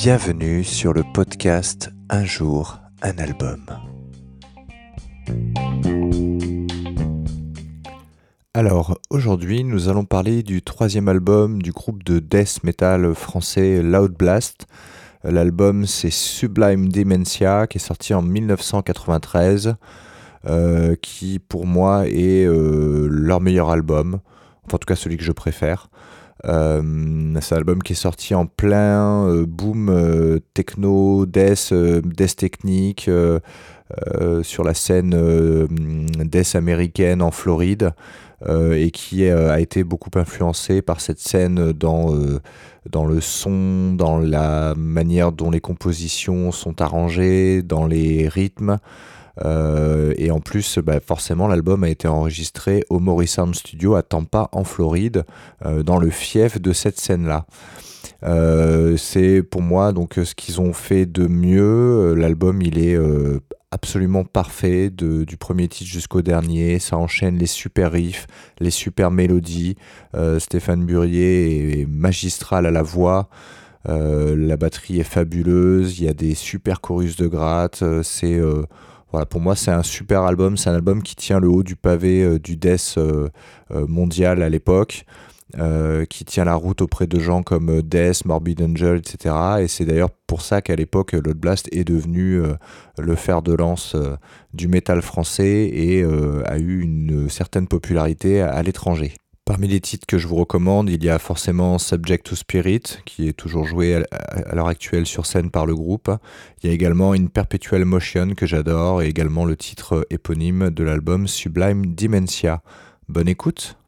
Bienvenue sur le podcast Un jour, un album. Alors, aujourd'hui, nous allons parler du troisième album du groupe de death metal français Loud Blast. L'album, c'est Sublime Dementia, qui est sorti en 1993, euh, qui pour moi est euh, leur meilleur album, enfin en tout cas celui que je préfère. Euh, c'est un album qui est sorti en plein euh, boom euh, techno, death, death technique sur la scène death américaine en Floride. Et qui a été beaucoup influencé par cette scène dans, dans le son, dans la manière dont les compositions sont arrangées, dans les rythmes. Euh, et en plus, bah, forcément, l'album a été enregistré au Morrison Studio à Tampa, en Floride, euh, dans le fief de cette scène-là. Euh, c'est pour moi donc ce qu'ils ont fait de mieux. L'album, il est absolument parfait du premier titre jusqu'au dernier. Ça enchaîne les super riffs, les super mélodies. Stéphane Burier est magistral à la voix. la batterie est fabuleuse. Il y a des super chorus de gratte. C'est voilà, pour moi, c'est un super album. C'est un album qui tient le haut du pavé euh, du death euh, euh, mondial à l'époque. Qui tient la route auprès de gens comme Death, Morbid Angel, etc. Et c'est d'ailleurs pour ça qu'à l'époque, Load Blast est devenu le fer de lance du métal français et a eu une certaine popularité à l'étranger. Parmi les titres que je vous recommande, il y a forcément Subject to Spirit, qui est toujours joué à l'heure actuelle sur scène par le groupe. Il y a également une Perpetual Motion que j'adore et également le titre éponyme de l'album Sublime Dementia. Bonne écoute